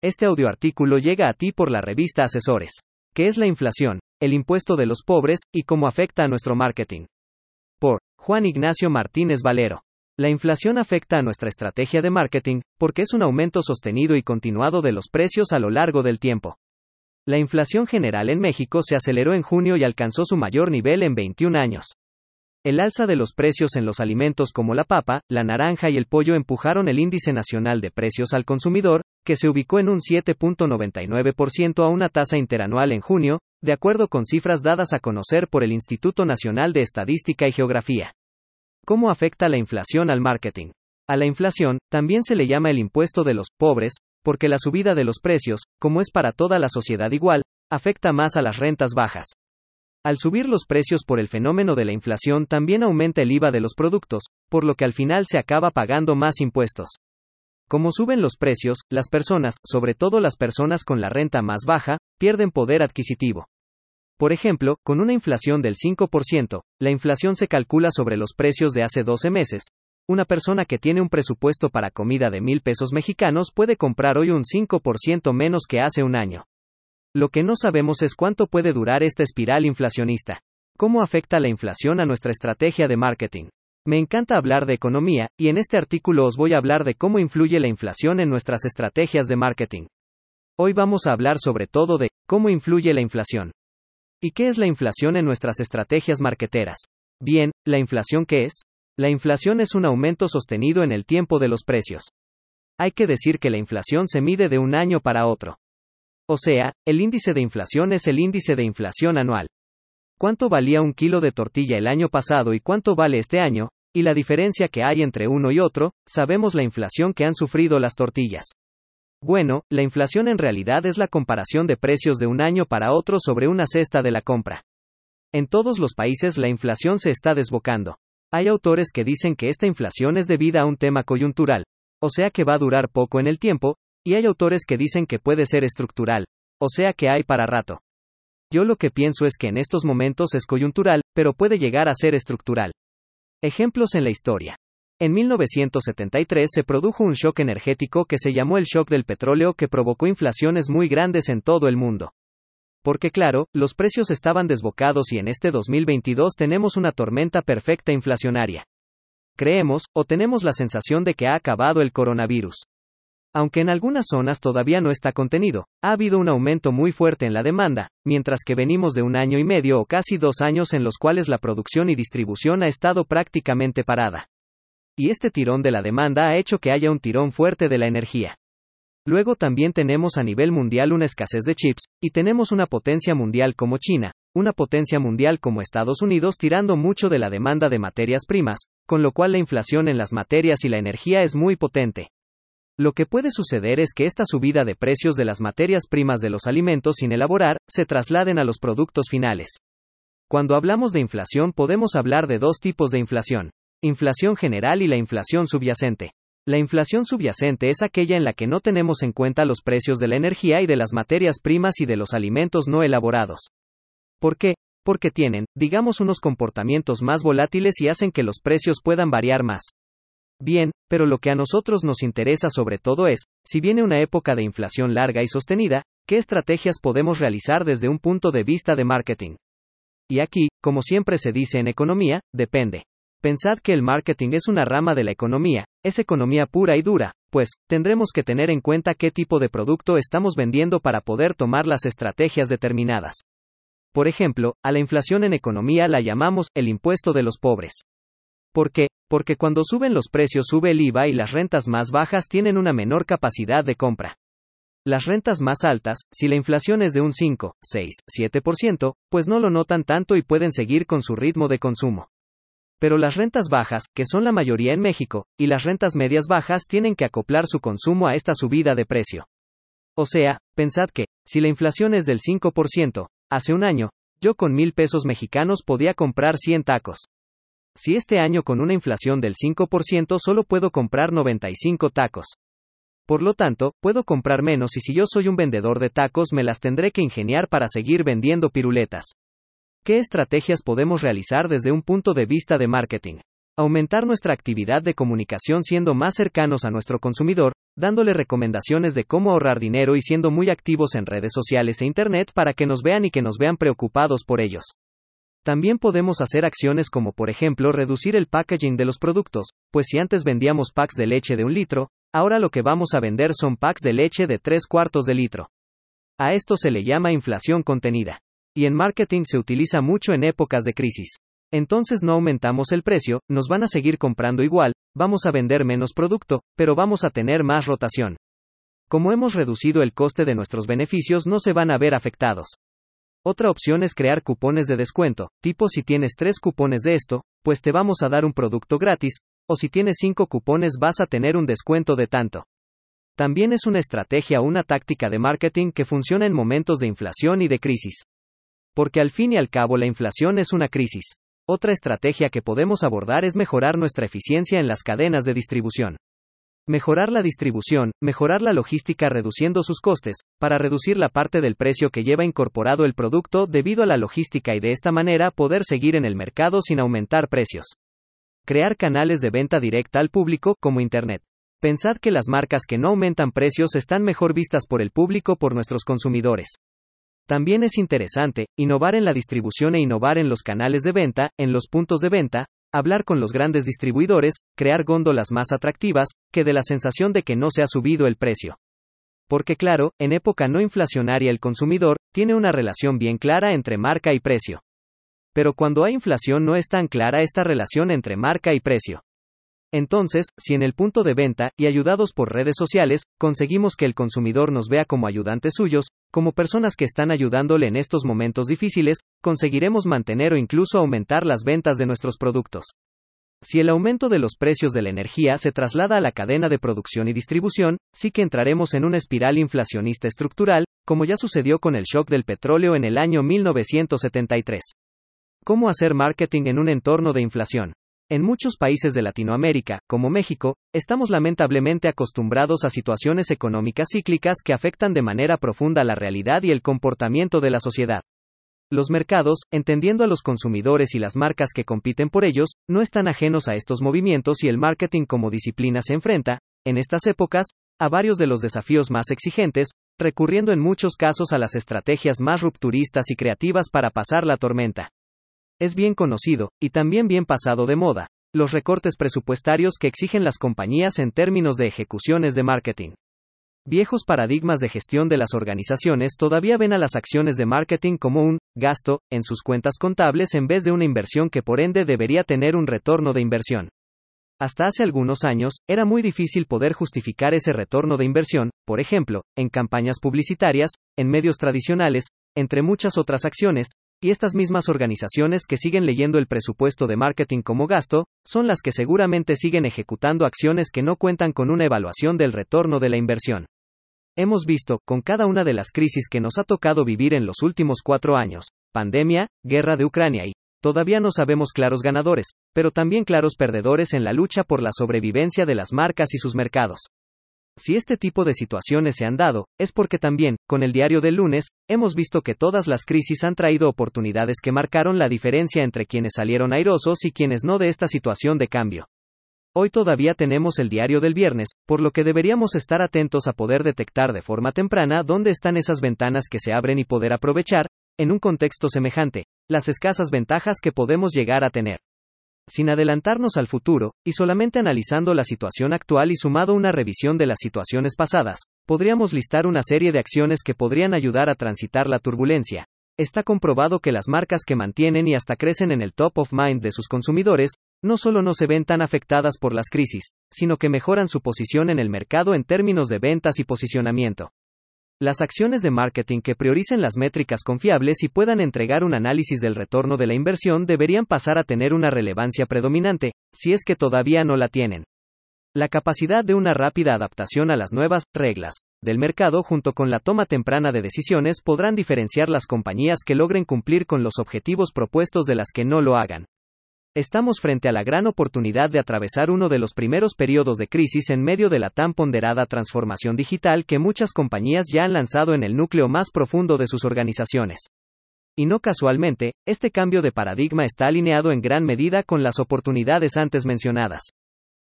Este audioartículo llega a ti por la revista Asesores. ¿Qué es la inflación, el impuesto de los pobres y cómo afecta a nuestro marketing? Por Juan Ignacio Martínez Valero. La inflación afecta a nuestra estrategia de marketing porque es un aumento sostenido y continuado de los precios a lo largo del tiempo. La inflación general en México se aceleró en junio y alcanzó su mayor nivel en 21 años. El alza de los precios en los alimentos como la papa, la naranja y el pollo empujaron el índice nacional de precios al consumidor, que se ubicó en un 7.99% a una tasa interanual en junio, de acuerdo con cifras dadas a conocer por el Instituto Nacional de Estadística y Geografía. ¿Cómo afecta la inflación al marketing? A la inflación, también se le llama el impuesto de los pobres, porque la subida de los precios, como es para toda la sociedad igual, afecta más a las rentas bajas. Al subir los precios por el fenómeno de la inflación también aumenta el IVA de los productos, por lo que al final se acaba pagando más impuestos. Como suben los precios, las personas, sobre todo las personas con la renta más baja, pierden poder adquisitivo. Por ejemplo, con una inflación del 5%, la inflación se calcula sobre los precios de hace 12 meses. Una persona que tiene un presupuesto para comida de mil pesos mexicanos puede comprar hoy un 5% menos que hace un año. Lo que no sabemos es cuánto puede durar esta espiral inflacionista. ¿Cómo afecta la inflación a nuestra estrategia de marketing? Me encanta hablar de economía, y en este artículo os voy a hablar de cómo influye la inflación en nuestras estrategias de marketing. Hoy vamos a hablar sobre todo de cómo influye la inflación. ¿Y qué es la inflación en nuestras estrategias marketeras? Bien, ¿la inflación qué es? La inflación es un aumento sostenido en el tiempo de los precios. Hay que decir que la inflación se mide de un año para otro. O sea, el índice de inflación es el índice de inflación anual. ¿Cuánto valía un kilo de tortilla el año pasado y cuánto vale este año? Y la diferencia que hay entre uno y otro, sabemos la inflación que han sufrido las tortillas. Bueno, la inflación en realidad es la comparación de precios de un año para otro sobre una cesta de la compra. En todos los países la inflación se está desbocando. Hay autores que dicen que esta inflación es debida a un tema coyuntural, o sea que va a durar poco en el tiempo, y hay autores que dicen que puede ser estructural, o sea que hay para rato. Yo lo que pienso es que en estos momentos es coyuntural, pero puede llegar a ser estructural. Ejemplos en la historia. En 1973 se produjo un shock energético que se llamó el shock del petróleo que provocó inflaciones muy grandes en todo el mundo. Porque claro, los precios estaban desbocados y en este 2022 tenemos una tormenta perfecta inflacionaria. Creemos, o tenemos la sensación de que ha acabado el coronavirus. Aunque en algunas zonas todavía no está contenido, ha habido un aumento muy fuerte en la demanda, mientras que venimos de un año y medio o casi dos años en los cuales la producción y distribución ha estado prácticamente parada. Y este tirón de la demanda ha hecho que haya un tirón fuerte de la energía. Luego también tenemos a nivel mundial una escasez de chips, y tenemos una potencia mundial como China, una potencia mundial como Estados Unidos tirando mucho de la demanda de materias primas, con lo cual la inflación en las materias y la energía es muy potente. Lo que puede suceder es que esta subida de precios de las materias primas de los alimentos sin elaborar, se trasladen a los productos finales. Cuando hablamos de inflación podemos hablar de dos tipos de inflación. Inflación general y la inflación subyacente. La inflación subyacente es aquella en la que no tenemos en cuenta los precios de la energía y de las materias primas y de los alimentos no elaborados. ¿Por qué? Porque tienen, digamos, unos comportamientos más volátiles y hacen que los precios puedan variar más. Bien, pero lo que a nosotros nos interesa sobre todo es, si viene una época de inflación larga y sostenida, ¿qué estrategias podemos realizar desde un punto de vista de marketing? Y aquí, como siempre se dice en economía, depende. Pensad que el marketing es una rama de la economía, es economía pura y dura, pues, tendremos que tener en cuenta qué tipo de producto estamos vendiendo para poder tomar las estrategias determinadas. Por ejemplo, a la inflación en economía la llamamos el impuesto de los pobres. ¿Por qué? Porque cuando suben los precios sube el IVA y las rentas más bajas tienen una menor capacidad de compra. Las rentas más altas, si la inflación es de un 5, 6, 7%, pues no lo notan tanto y pueden seguir con su ritmo de consumo. Pero las rentas bajas, que son la mayoría en México, y las rentas medias bajas tienen que acoplar su consumo a esta subida de precio. O sea, pensad que, si la inflación es del 5%, hace un año, yo con mil pesos mexicanos podía comprar 100 tacos si este año con una inflación del 5% solo puedo comprar 95 tacos. Por lo tanto, puedo comprar menos y si yo soy un vendedor de tacos me las tendré que ingeniar para seguir vendiendo piruletas. ¿Qué estrategias podemos realizar desde un punto de vista de marketing? Aumentar nuestra actividad de comunicación siendo más cercanos a nuestro consumidor, dándole recomendaciones de cómo ahorrar dinero y siendo muy activos en redes sociales e Internet para que nos vean y que nos vean preocupados por ellos. También podemos hacer acciones como por ejemplo reducir el packaging de los productos, pues si antes vendíamos packs de leche de un litro, ahora lo que vamos a vender son packs de leche de tres cuartos de litro. A esto se le llama inflación contenida. Y en marketing se utiliza mucho en épocas de crisis. Entonces no aumentamos el precio, nos van a seguir comprando igual, vamos a vender menos producto, pero vamos a tener más rotación. Como hemos reducido el coste de nuestros beneficios no se van a ver afectados. Otra opción es crear cupones de descuento, tipo si tienes tres cupones de esto, pues te vamos a dar un producto gratis, o si tienes cinco cupones vas a tener un descuento de tanto. También es una estrategia o una táctica de marketing que funciona en momentos de inflación y de crisis. Porque al fin y al cabo la inflación es una crisis. Otra estrategia que podemos abordar es mejorar nuestra eficiencia en las cadenas de distribución. Mejorar la distribución, mejorar la logística reduciendo sus costes, para reducir la parte del precio que lleva incorporado el producto debido a la logística y de esta manera poder seguir en el mercado sin aumentar precios. Crear canales de venta directa al público, como Internet. Pensad que las marcas que no aumentan precios están mejor vistas por el público por nuestros consumidores. También es interesante, innovar en la distribución e innovar en los canales de venta, en los puntos de venta, hablar con los grandes distribuidores, crear góndolas más atractivas, que de la sensación de que no se ha subido el precio. Porque claro, en época no inflacionaria el consumidor, tiene una relación bien clara entre marca y precio. Pero cuando hay inflación no es tan clara esta relación entre marca y precio. Entonces, si en el punto de venta, y ayudados por redes sociales, conseguimos que el consumidor nos vea como ayudantes suyos, como personas que están ayudándole en estos momentos difíciles, conseguiremos mantener o incluso aumentar las ventas de nuestros productos. Si el aumento de los precios de la energía se traslada a la cadena de producción y distribución, sí que entraremos en una espiral inflacionista estructural, como ya sucedió con el shock del petróleo en el año 1973. ¿Cómo hacer marketing en un entorno de inflación? En muchos países de Latinoamérica, como México, estamos lamentablemente acostumbrados a situaciones económicas cíclicas que afectan de manera profunda la realidad y el comportamiento de la sociedad. Los mercados, entendiendo a los consumidores y las marcas que compiten por ellos, no están ajenos a estos movimientos y el marketing como disciplina se enfrenta, en estas épocas, a varios de los desafíos más exigentes, recurriendo en muchos casos a las estrategias más rupturistas y creativas para pasar la tormenta. Es bien conocido, y también bien pasado de moda, los recortes presupuestarios que exigen las compañías en términos de ejecuciones de marketing. Viejos paradigmas de gestión de las organizaciones todavía ven a las acciones de marketing como un gasto en sus cuentas contables en vez de una inversión que por ende debería tener un retorno de inversión. Hasta hace algunos años, era muy difícil poder justificar ese retorno de inversión, por ejemplo, en campañas publicitarias, en medios tradicionales, entre muchas otras acciones, y estas mismas organizaciones que siguen leyendo el presupuesto de marketing como gasto, son las que seguramente siguen ejecutando acciones que no cuentan con una evaluación del retorno de la inversión. Hemos visto, con cada una de las crisis que nos ha tocado vivir en los últimos cuatro años, pandemia, guerra de Ucrania y, todavía no sabemos claros ganadores, pero también claros perdedores en la lucha por la sobrevivencia de las marcas y sus mercados. Si este tipo de situaciones se han dado, es porque también, con el diario del lunes, hemos visto que todas las crisis han traído oportunidades que marcaron la diferencia entre quienes salieron airosos y quienes no de esta situación de cambio. Hoy todavía tenemos el diario del viernes, por lo que deberíamos estar atentos a poder detectar de forma temprana dónde están esas ventanas que se abren y poder aprovechar, en un contexto semejante, las escasas ventajas que podemos llegar a tener sin adelantarnos al futuro, y solamente analizando la situación actual y sumado una revisión de las situaciones pasadas, podríamos listar una serie de acciones que podrían ayudar a transitar la turbulencia. Está comprobado que las marcas que mantienen y hasta crecen en el top of mind de sus consumidores, no solo no se ven tan afectadas por las crisis, sino que mejoran su posición en el mercado en términos de ventas y posicionamiento. Las acciones de marketing que prioricen las métricas confiables y puedan entregar un análisis del retorno de la inversión deberían pasar a tener una relevancia predominante, si es que todavía no la tienen. La capacidad de una rápida adaptación a las nuevas reglas del mercado junto con la toma temprana de decisiones podrán diferenciar las compañías que logren cumplir con los objetivos propuestos de las que no lo hagan. Estamos frente a la gran oportunidad de atravesar uno de los primeros periodos de crisis en medio de la tan ponderada transformación digital que muchas compañías ya han lanzado en el núcleo más profundo de sus organizaciones. Y no casualmente, este cambio de paradigma está alineado en gran medida con las oportunidades antes mencionadas.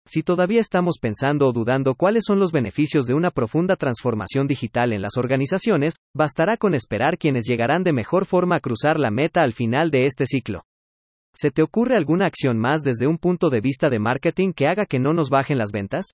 Si todavía estamos pensando o dudando cuáles son los beneficios de una profunda transformación digital en las organizaciones, bastará con esperar quienes llegarán de mejor forma a cruzar la meta al final de este ciclo. ¿Se te ocurre alguna acción más desde un punto de vista de marketing que haga que no nos bajen las ventas?